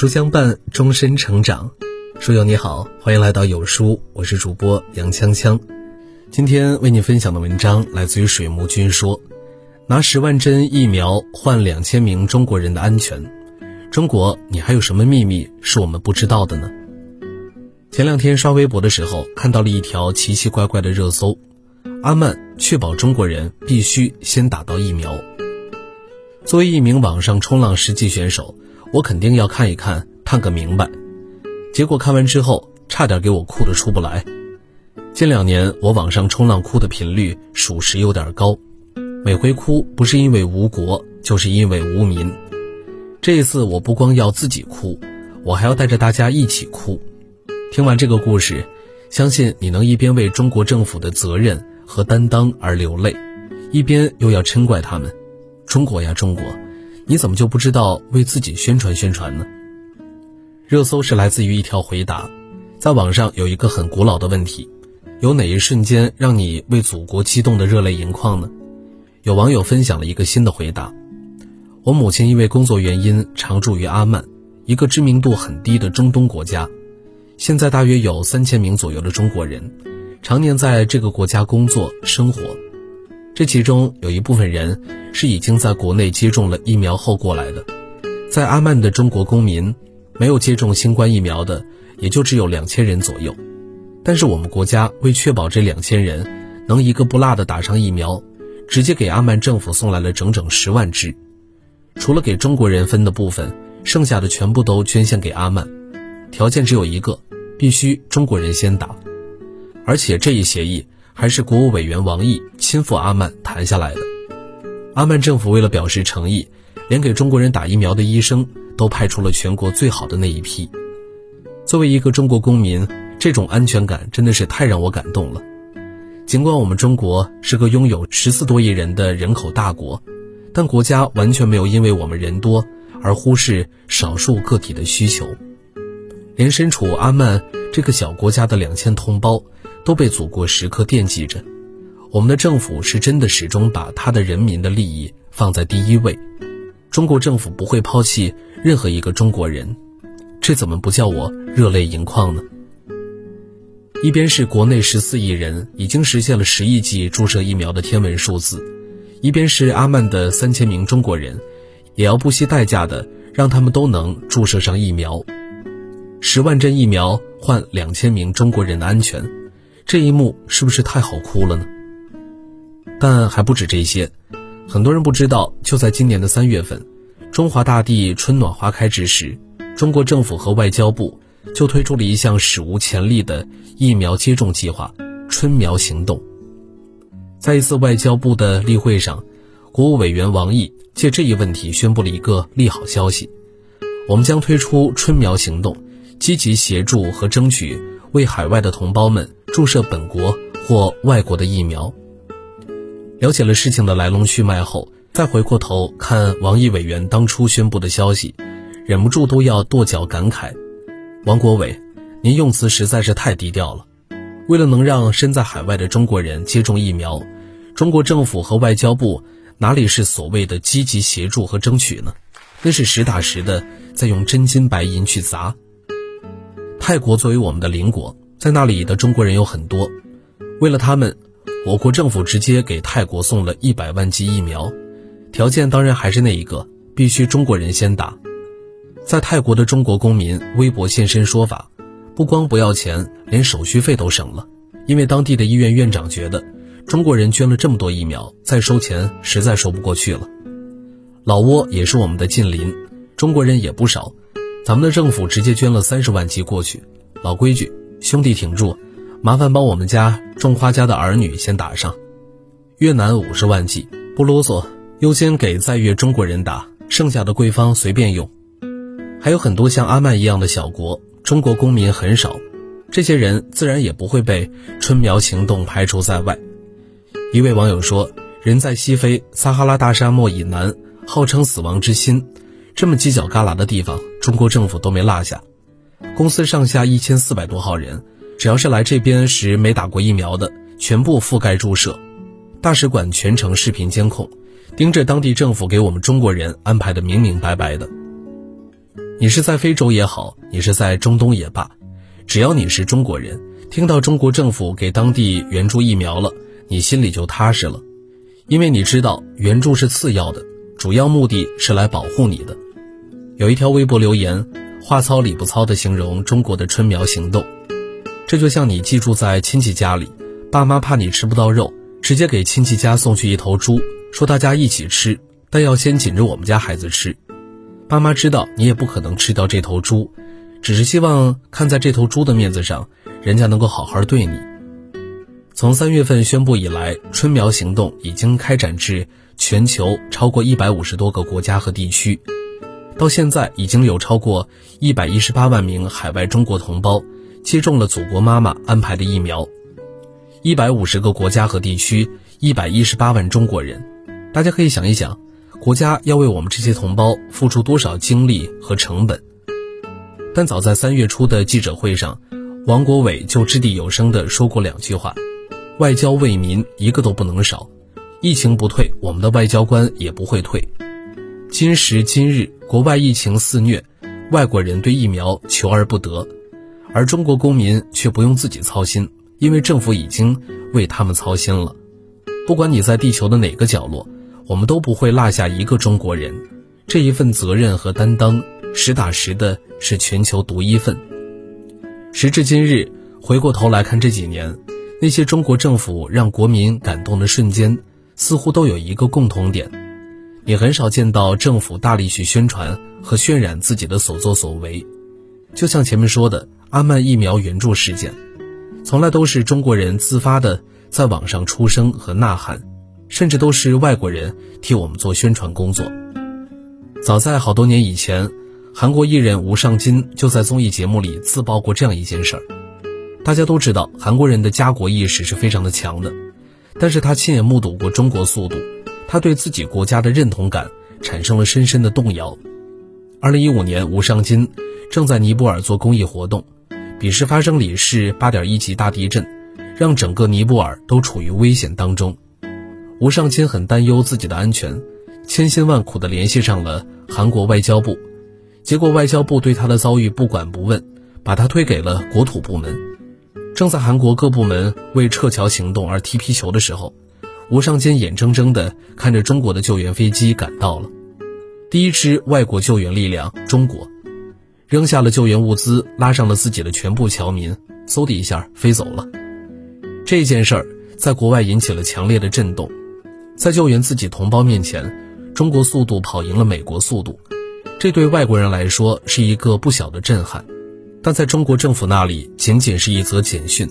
书相伴，终身成长。书友你好，欢迎来到有书，我是主播杨锵锵。今天为你分享的文章来自于水木君说：“拿十万针疫苗换两千名中国人的安全，中国，你还有什么秘密是我们不知道的呢？”前两天刷微博的时候，看到了一条奇奇怪怪的热搜：阿曼确保中国人必须先打到疫苗。作为一名网上冲浪实际选手。我肯定要看一看，探个明白。结果看完之后，差点给我哭得出不来。近两年，我网上冲浪哭的频率属实有点高，每回哭不是因为无国，就是因为无民。这一次，我不光要自己哭，我还要带着大家一起哭。听完这个故事，相信你能一边为中国政府的责任和担当而流泪，一边又要嗔怪他们：中国呀，中国！你怎么就不知道为自己宣传宣传呢？热搜是来自于一条回答，在网上有一个很古老的问题：有哪一瞬间让你为祖国激动的热泪盈眶呢？有网友分享了一个新的回答：我母亲因为工作原因常住于阿曼，一个知名度很低的中东国家，现在大约有三千名左右的中国人，常年在这个国家工作生活。这其中有一部分人是已经在国内接种了疫苗后过来的，在阿曼的中国公民没有接种新冠疫苗的也就只有两千人左右，但是我们国家为确保这两千人能一个不落的打上疫苗，直接给阿曼政府送来了整整十万支，除了给中国人分的部分，剩下的全部都捐献给阿曼，条件只有一个，必须中国人先打，而且这一协议。还是国务委员王毅亲赴阿曼谈下来的。阿曼政府为了表示诚意，连给中国人打疫苗的医生都派出了全国最好的那一批。作为一个中国公民，这种安全感真的是太让我感动了。尽管我们中国是个拥有十四多亿人的人口大国，但国家完全没有因为我们人多而忽视少数个体的需求。连身处阿曼这个小国家的两千同胞。都被祖国时刻惦记着，我们的政府是真的始终把他的人民的利益放在第一位。中国政府不会抛弃任何一个中国人，这怎么不叫我热泪盈眶呢？一边是国内十四亿人已经实现了十亿剂注射疫苗的天文数字，一边是阿曼的三千名中国人，也要不惜代价的让他们都能注射上疫苗。十万针疫苗换两千名中国人的安全。这一幕是不是太好哭了呢？但还不止这些，很多人不知道，就在今年的三月份，中华大地春暖花开之时，中国政府和外交部就推出了一项史无前例的疫苗接种计划——春苗行动。在一次外交部的例会上，国务委员王毅借这一问题宣布了一个利好消息：我们将推出春苗行动，积极协助和争取为海外的同胞们。注射本国或外国的疫苗。了解了事情的来龙去脉后，再回过头看王毅委员当初宣布的消息，忍不住都要跺脚感慨：王国伟，您用词实在是太低调了。为了能让身在海外的中国人接种疫苗，中国政府和外交部哪里是所谓的积极协助和争取呢？那是实打实的在用真金白银去砸。泰国作为我们的邻国。在那里的中国人有很多，为了他们，我国政府直接给泰国送了一百万剂疫苗，条件当然还是那一个，必须中国人先打。在泰国的中国公民微博现身说法，不光不要钱，连手续费都省了，因为当地的医院院长觉得，中国人捐了这么多疫苗，再收钱实在说不过去了。老挝也是我们的近邻，中国人也不少，咱们的政府直接捐了三十万剂过去，老规矩。兄弟挺住，麻烦帮我们家种花家的儿女先打上。越南五十万剂，不啰嗦，优先给在越中国人打，剩下的贵方随便用。还有很多像阿曼一样的小国，中国公民很少，这些人自然也不会被春苗行动排除在外。一位网友说：“人在西非撒哈拉大沙漠以南，号称死亡之心，这么犄角旮旯的地方，中国政府都没落下。”公司上下一千四百多号人，只要是来这边时没打过疫苗的，全部覆盖注射。大使馆全程视频监控，盯着当地政府给我们中国人安排的明明白白的。你是在非洲也好，你是在中东也罢，只要你是中国人，听到中国政府给当地援助疫苗了，你心里就踏实了，因为你知道援助是次要的，主要目的是来保护你的。有一条微博留言，话糙理不糙的形容中国的春苗行动，这就像你寄住在亲戚家里，爸妈怕你吃不到肉，直接给亲戚家送去一头猪，说大家一起吃，但要先紧着我们家孩子吃。爸妈知道你也不可能吃掉这头猪，只是希望看在这头猪的面子上，人家能够好好对你。从三月份宣布以来，春苗行动已经开展至全球超过一百五十多个国家和地区，到现在已经有超过一百一十八万名海外中国同胞接种了祖国妈妈安排的疫苗。一百五十个国家和地区，一百一十八万中国人，大家可以想一想。国家要为我们这些同胞付出多少精力和成本？但早在三月初的记者会上，王国伟就掷地有声地说过两句话：“外交为民，一个都不能少。疫情不退，我们的外交官也不会退。今时今日，国外疫情肆虐，外国人对疫苗求而不得，而中国公民却不用自己操心，因为政府已经为他们操心了。不管你在地球的哪个角落。”我们都不会落下一个中国人，这一份责任和担当，实打实的是全球独一份。时至今日，回过头来看这几年，那些中国政府让国民感动的瞬间，似乎都有一个共同点：也很少见到政府大力去宣传和渲染自己的所作所为。就像前面说的阿曼疫苗援助事件，从来都是中国人自发的在网上出声和呐喊。甚至都是外国人替我们做宣传工作。早在好多年以前，韩国艺人吴尚金就在综艺节目里自曝过这样一件事儿。大家都知道，韩国人的家国意识是非常的强的，但是他亲眼目睹过中国速度，他对自己国家的认同感产生了深深的动摇。二零一五年，吴尚金正在尼泊尔做公益活动，彼时发生里氏八点一级大地震，让整个尼泊尔都处于危险当中。吴尚钦很担忧自己的安全，千辛万苦地联系上了韩国外交部，结果外交部对他的遭遇不管不问，把他推给了国土部门。正在韩国各部门为撤侨行动而踢皮球的时候，吴尚坚眼睁睁地看着中国的救援飞机赶到了，第一支外国救援力量——中国，扔下了救援物资，拉上了自己的全部侨民，嗖的一下飞走了。这件事儿在国外引起了强烈的震动。在救援自己同胞面前，中国速度跑赢了美国速度，这对外国人来说是一个不小的震撼。但在中国政府那里，仅仅是一则简讯：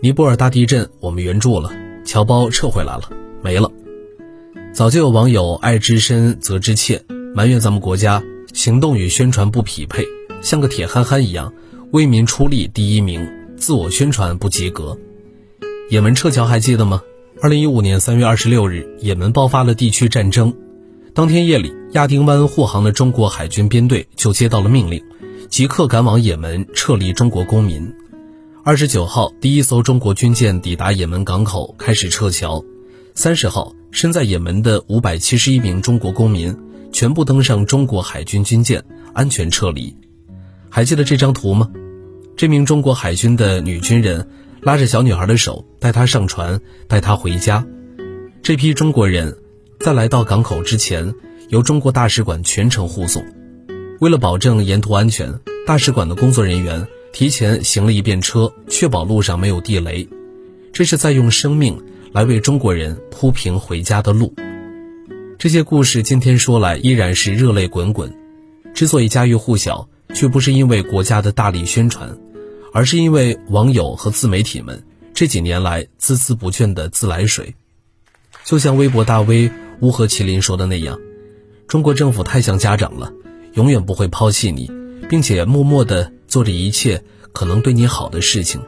尼泊尔大地震，我们援助了，侨胞撤回来了，没了。早就有网友爱之深责之切，埋怨咱们国家行动与宣传不匹配，像个铁憨憨一样，为民出力第一名，自我宣传不及格。也门撤侨还记得吗？二零一五年三月二十六日，也门爆发了地区战争。当天夜里，亚丁湾护航的中国海军编队就接到了命令，即刻赶往也门撤离中国公民。二十九号，第一艘中国军舰抵达也门港口，开始撤侨。三十号，身在也门的五百七十一名中国公民全部登上中国海军军舰，安全撤离。还记得这张图吗？这名中国海军的女军人。拉着小女孩的手，带她上船，带她回家。这批中国人，在来到港口之前，由中国大使馆全程护送。为了保证沿途安全，大使馆的工作人员提前行了一遍车，确保路上没有地雷。这是在用生命来为中国人铺平回家的路。这些故事今天说来依然是热泪滚滚。之所以家喻户晓，却不是因为国家的大力宣传。而是因为网友和自媒体们这几年来孜孜不倦的自来水，就像微博大 V 乌合麒麟说的那样，中国政府太像家长了，永远不会抛弃你，并且默默的做着一切可能对你好的事情。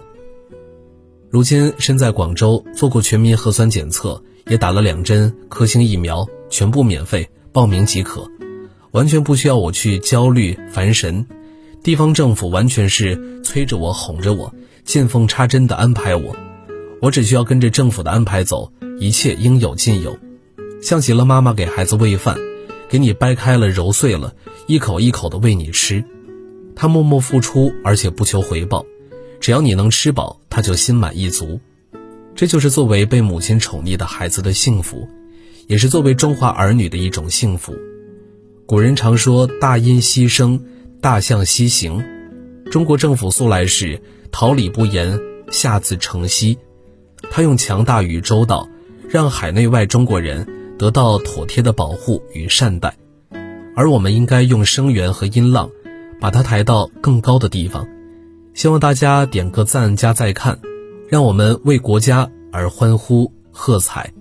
如今身在广州，做过全民核酸检测，也打了两针科兴疫苗，全部免费，报名即可，完全不需要我去焦虑烦神。地方政府完全是催着我、哄着我、见缝插针的安排我，我只需要跟着政府的安排走，一切应有尽有。像极了妈妈给孩子喂饭，给你掰开了揉碎了，一口一口的喂你吃。他默默付出，而且不求回报，只要你能吃饱，他就心满意足。这就是作为被母亲宠溺的孩子的幸福，也是作为中华儿女的一种幸福。古人常说“大音希声，大象希行”，中国政府素来是桃李不言，下自成蹊。他用强大与周到，让海内外中国人得到妥帖的保护与善待，而我们应该用声源和音浪，把它抬到更高的地方。希望大家点个赞加再看，让我们为国家而欢呼喝彩。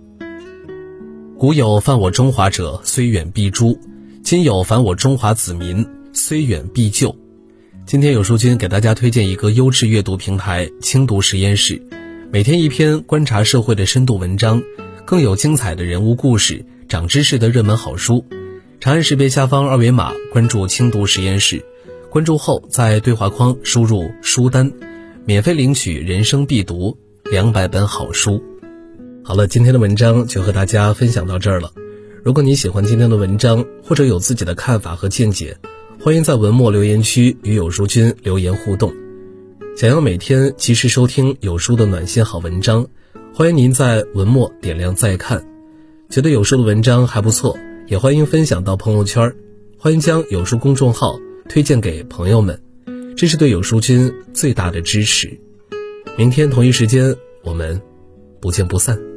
古有犯我中华者，虽远必诛；今有犯我中华子民，虽远必救。今天有书君给大家推荐一个优质阅读平台——轻读实验室。每天一篇观察社会的深度文章，更有精彩的人物故事、长知识的热门好书。长按识别下方二维码关注轻读实验室，关注后在对话框输入书单，免费领取人生必读两百本好书。好了，今天的文章就和大家分享到这儿了。如果你喜欢今天的文章，或者有自己的看法和见解，欢迎在文末留言区与有书君留言互动。想要每天及时收听有书的暖心好文章，欢迎您在文末点亮再看。觉得有书的文章还不错，也欢迎分享到朋友圈。欢迎将有书公众号推荐给朋友们，这是对有书君最大的支持。明天同一时间，我们不见不散。